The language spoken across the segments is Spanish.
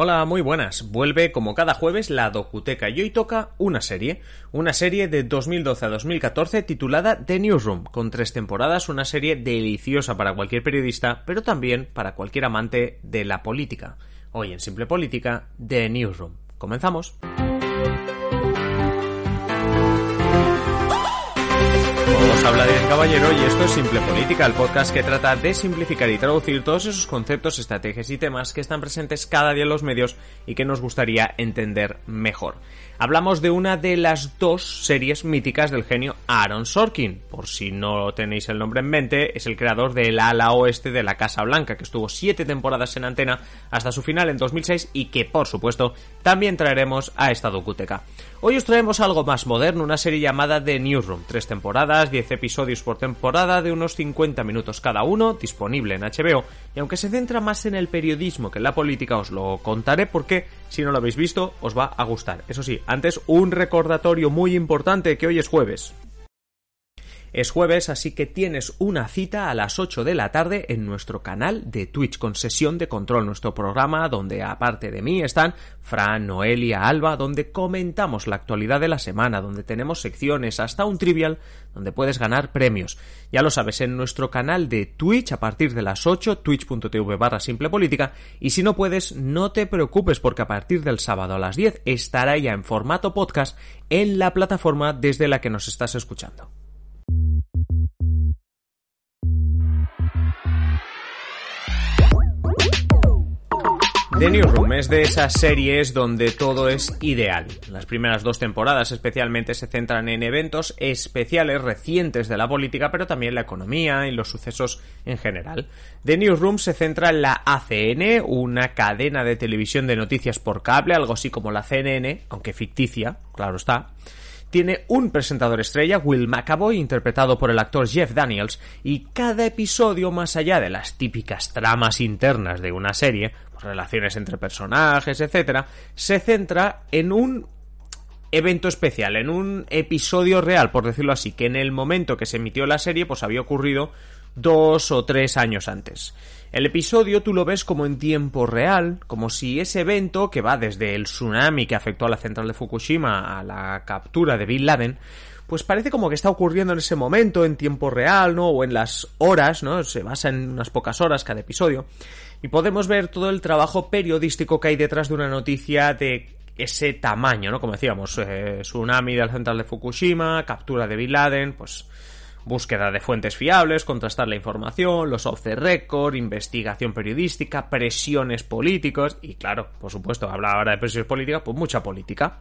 Hola, muy buenas. Vuelve como cada jueves la Docuteca y hoy toca una serie, una serie de 2012 a 2014 titulada The Newsroom, con tres temporadas, una serie deliciosa para cualquier periodista, pero también para cualquier amante de la política. Hoy en Simple Política, The Newsroom. Comenzamos. Os habla de Caballero y esto es Simple Política, el podcast que trata de simplificar y traducir todos esos conceptos, estrategias y temas que están presentes cada día en los medios y que nos gustaría entender mejor. Hablamos de una de las dos series míticas del genio Aaron Sorkin. Por si no tenéis el nombre en mente, es el creador del ala oeste de la Casa Blanca, que estuvo siete temporadas en antena hasta su final en 2006 y que, por supuesto, también traeremos a esta docuteca. Hoy os traemos algo más moderno, una serie llamada The Newsroom. Tres temporadas, episodios por temporada de unos 50 minutos cada uno, disponible en HBO. Y aunque se centra más en el periodismo que en la política, os lo contaré porque, si no lo habéis visto, os va a gustar. Eso sí, antes, un recordatorio muy importante que hoy es jueves. Es jueves, así que tienes una cita a las 8 de la tarde en nuestro canal de Twitch con sesión de control, nuestro programa donde aparte de mí están Fran, Noelia, Alba, donde comentamos la actualidad de la semana, donde tenemos secciones, hasta un trivial, donde puedes ganar premios. Ya lo sabes, en nuestro canal de Twitch a partir de las 8, twitch.tv barra simple política, y si no puedes, no te preocupes porque a partir del sábado a las 10 estará ya en formato podcast en la plataforma desde la que nos estás escuchando. The Newsroom es de esas series donde todo es ideal. Las primeras dos temporadas especialmente se centran en eventos especiales recientes de la política, pero también la economía y los sucesos en general. The Newsroom se centra en la ACN, una cadena de televisión de noticias por cable, algo así como la CNN, aunque ficticia, claro está tiene un presentador estrella, Will McAvoy, interpretado por el actor Jeff Daniels, y cada episodio, más allá de las típicas tramas internas de una serie, relaciones entre personajes, etcétera, se centra en un evento especial, en un episodio real, por decirlo así, que en el momento que se emitió la serie, pues había ocurrido dos o tres años antes. El episodio tú lo ves como en tiempo real, como si ese evento, que va desde el tsunami que afectó a la central de Fukushima a la captura de Bin Laden, pues parece como que está ocurriendo en ese momento, en tiempo real, ¿no? O en las horas, ¿no? Se basa en unas pocas horas cada episodio. Y podemos ver todo el trabajo periodístico que hay detrás de una noticia de ese tamaño, ¿no? Como decíamos, eh, tsunami del central de Fukushima, captura de Bin Laden, pues búsqueda de fuentes fiables, contrastar la información, los off the record, investigación periodística, presiones políticos y claro, por supuesto, habla ahora de presiones políticas, pues mucha política.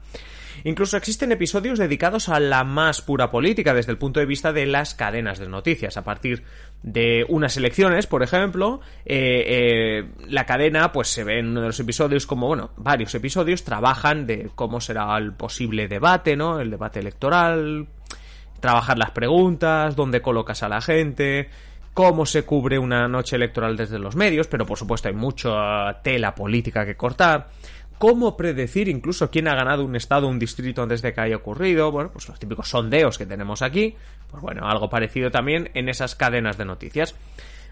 Incluso existen episodios dedicados a la más pura política desde el punto de vista de las cadenas de noticias. A partir de unas elecciones, por ejemplo, eh, eh, la cadena, pues se ve en uno de los episodios como, bueno, varios episodios trabajan de cómo será el posible debate, ¿no? El debate electoral, trabajar las preguntas, dónde colocas a la gente, cómo se cubre una noche electoral desde los medios, pero por supuesto hay mucha tela política que cortar cómo predecir incluso quién ha ganado un estado o un distrito antes de que haya ocurrido, bueno, pues los típicos sondeos que tenemos aquí, pues bueno, algo parecido también en esas cadenas de noticias.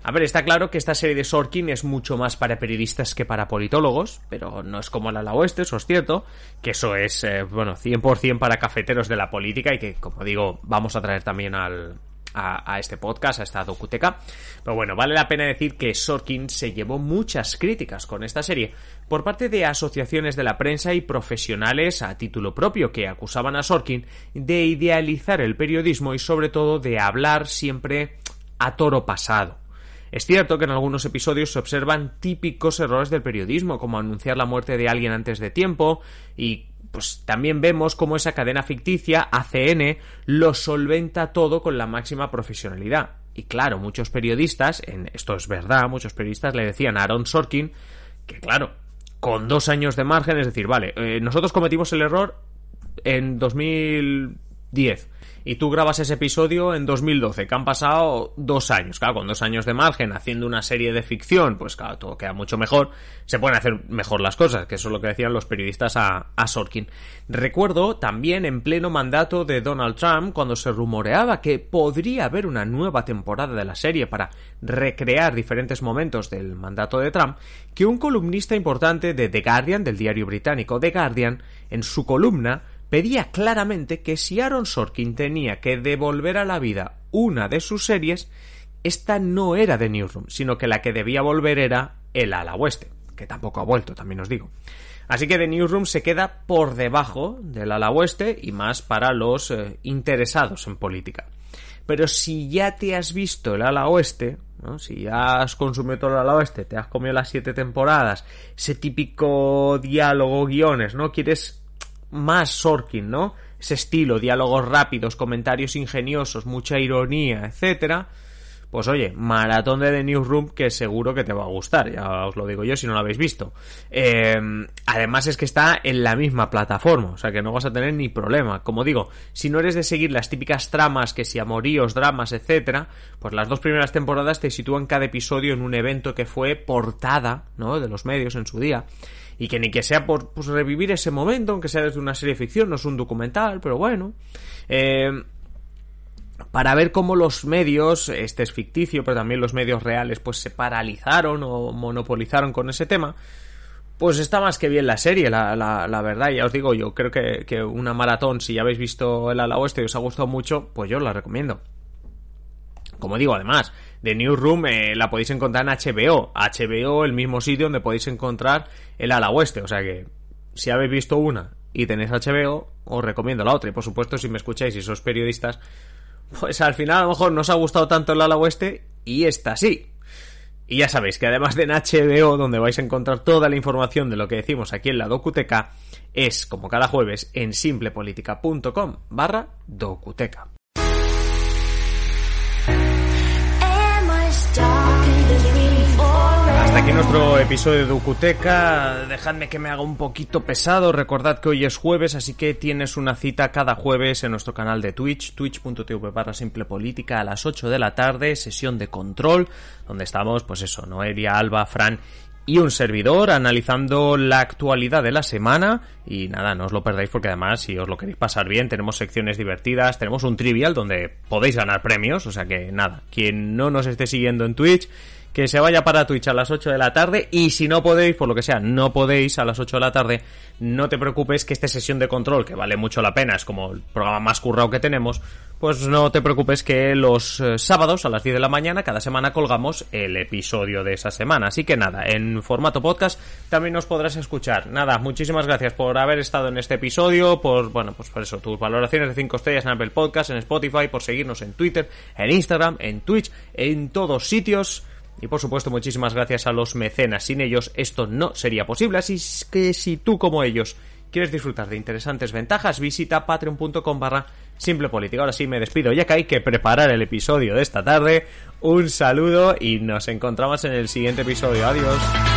A ver, está claro que esta serie de Sorkin es mucho más para periodistas que para politólogos, pero no es como la ala oeste, eso es cierto, que eso es, eh, bueno, 100% para cafeteros de la política y que, como digo, vamos a traer también al, a, este podcast, a esta docuteca. Pero bueno, vale la pena decir que Sorkin se llevó muchas críticas con esta serie por parte de asociaciones de la prensa y profesionales a título propio que acusaban a Sorkin de idealizar el periodismo y sobre todo de hablar siempre a toro pasado. Es cierto que en algunos episodios se observan típicos errores del periodismo, como anunciar la muerte de alguien antes de tiempo y pues también vemos cómo esa cadena ficticia, ACN, lo solventa todo con la máxima profesionalidad. Y claro, muchos periodistas, en, esto es verdad, muchos periodistas le decían a Aaron Sorkin que claro, con dos años de margen, es decir, vale, eh, nosotros cometimos el error en 2000 10 y tú grabas ese episodio en 2012, que han pasado dos años. Claro, con dos años de margen, haciendo una serie de ficción, pues claro, todo queda mucho mejor. Se pueden hacer mejor las cosas, que eso es lo que decían los periodistas a, a Sorkin. Recuerdo también en pleno mandato de Donald Trump, cuando se rumoreaba que podría haber una nueva temporada de la serie para recrear diferentes momentos del mandato de Trump, que un columnista importante de The Guardian, del diario británico The Guardian, en su columna, pedía claramente que si Aaron Sorkin tenía que devolver a la vida una de sus series, esta no era The Newsroom, sino que la que debía volver era El ala oeste, que tampoco ha vuelto, también os digo. Así que The Newsroom se queda por debajo del ala oeste y más para los eh, interesados en política. Pero si ya te has visto el ala oeste, si ya has consumido todo el ala oeste, te has comido las siete temporadas, ese típico diálogo, guiones, ¿no? Quieres más Sorkin, ¿no? Ese estilo, diálogos rápidos, comentarios ingeniosos, mucha ironía, etcétera. Pues oye, maratón de The Newsroom que seguro que te va a gustar, ya os lo digo yo si no lo habéis visto. Eh, además es que está en la misma plataforma, o sea que no vas a tener ni problema. Como digo, si no eres de seguir las típicas tramas, que si amoríos, dramas, etcétera, pues las dos primeras temporadas te sitúan cada episodio en un evento que fue portada, ¿no? De los medios en su día y que ni que sea por pues, revivir ese momento, aunque sea desde una serie de ficción, no es un documental, pero bueno. Eh, para ver cómo los medios, este es ficticio, pero también los medios reales, pues se paralizaron o monopolizaron con ese tema. Pues está más que bien la serie, la, la, la verdad, ya os digo, yo creo que, una maratón, si ya habéis visto el ala oeste y os ha gustado mucho, pues yo os la recomiendo. Como digo, además, The Newsroom eh, la podéis encontrar en HBO. HBO, el mismo sitio donde podéis encontrar el ala oeste. O sea que, si habéis visto una y tenéis HBO, os recomiendo la otra. Y por supuesto, si me escucháis y sois periodistas, pues al final a lo mejor no os ha gustado tanto el ala oeste y esta sí. Y ya sabéis que además de en HBO, donde vais a encontrar toda la información de lo que decimos aquí en la Docuteca, es como cada jueves en simplepolitica.com barra Docuteca. Hasta aquí nuestro episodio de Ducuteca. Dejadme que me haga un poquito pesado. Recordad que hoy es jueves, así que tienes una cita cada jueves en nuestro canal de Twitch, twitch.tv barra simple política a las 8 de la tarde, sesión de control, donde estamos, pues eso, Noelia, Alba, Fran y un servidor analizando la actualidad de la semana y nada, no os lo perdáis porque además si os lo queréis pasar bien tenemos secciones divertidas, tenemos un trivial donde podéis ganar premios, o sea que nada, quien no nos esté siguiendo en Twitch que se vaya para Twitch a las 8 de la tarde y si no podéis, por lo que sea, no podéis a las 8 de la tarde, no te preocupes que esta sesión de control, que vale mucho la pena, es como el programa más currado que tenemos, pues no te preocupes que los eh, sábados a las 10 de la mañana cada semana colgamos el episodio de esa semana. Así que nada, en formato podcast también nos podrás escuchar. Nada, muchísimas gracias por haber estado en este episodio, por, bueno, pues por eso, tus valoraciones de 5 estrellas en Apple Podcast, en Spotify, por seguirnos en Twitter, en Instagram, en Twitch, en todos sitios. Y por supuesto, muchísimas gracias a los mecenas. Sin ellos esto no sería posible. Así que si tú como ellos quieres disfrutar de interesantes ventajas, visita patreon.com barra simple. Ahora sí me despido, ya que hay que preparar el episodio de esta tarde. Un saludo y nos encontramos en el siguiente episodio. Adiós.